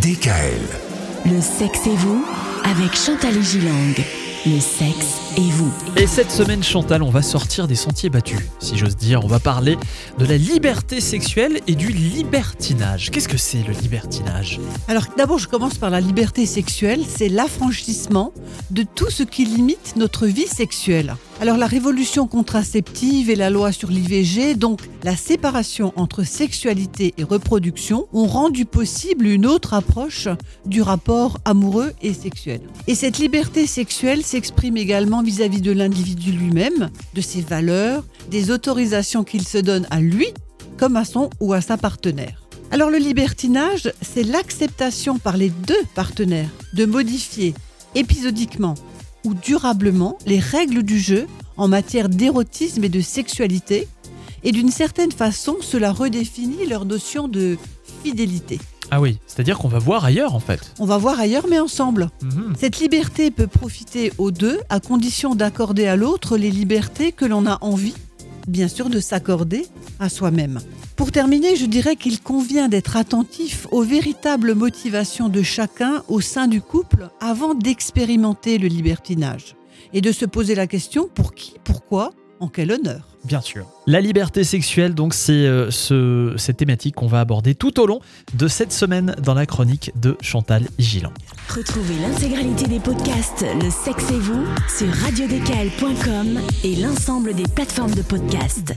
DKL. Le sexe et vous avec Chantal Gilang. Le sexe et vous. Et cette semaine, Chantal, on va sortir des sentiers battus, si j'ose dire. On va parler de la liberté sexuelle et du libertinage. Qu'est-ce que c'est le libertinage? Alors d'abord, je commence par la liberté sexuelle. C'est l'affranchissement de tout ce qui limite notre vie sexuelle. Alors la révolution contraceptive et la loi sur l'IVG, donc la séparation entre sexualité et reproduction, ont rendu possible une autre approche du rapport amoureux et sexuel. Et cette liberté sexuelle s'exprime également vis-à-vis de l'individu lui-même, de ses valeurs, des autorisations qu'il se donne à lui comme à son ou à sa partenaire. Alors le libertinage, c'est l'acceptation par les deux partenaires de modifier épisodiquement ou durablement les règles du jeu en matière d'érotisme et de sexualité, et d'une certaine façon, cela redéfinit leur notion de fidélité. Ah oui, c'est-à-dire qu'on va voir ailleurs en fait. On va voir ailleurs, mais ensemble. Mhm. Cette liberté peut profiter aux deux à condition d'accorder à l'autre les libertés que l'on a envie, bien sûr, de s'accorder à soi-même. Pour terminer, je dirais qu'il convient d'être attentif aux véritables motivations de chacun au sein du couple avant d'expérimenter le libertinage et de se poser la question pour qui, pourquoi, en quel honneur. Bien sûr. La liberté sexuelle, donc, c'est euh, ce, cette thématique qu'on va aborder tout au long de cette semaine dans la chronique de Chantal Gilang. Retrouvez l'intégralité des podcasts Le sexe et vous sur radiodécal.com et l'ensemble des plateformes de podcasts.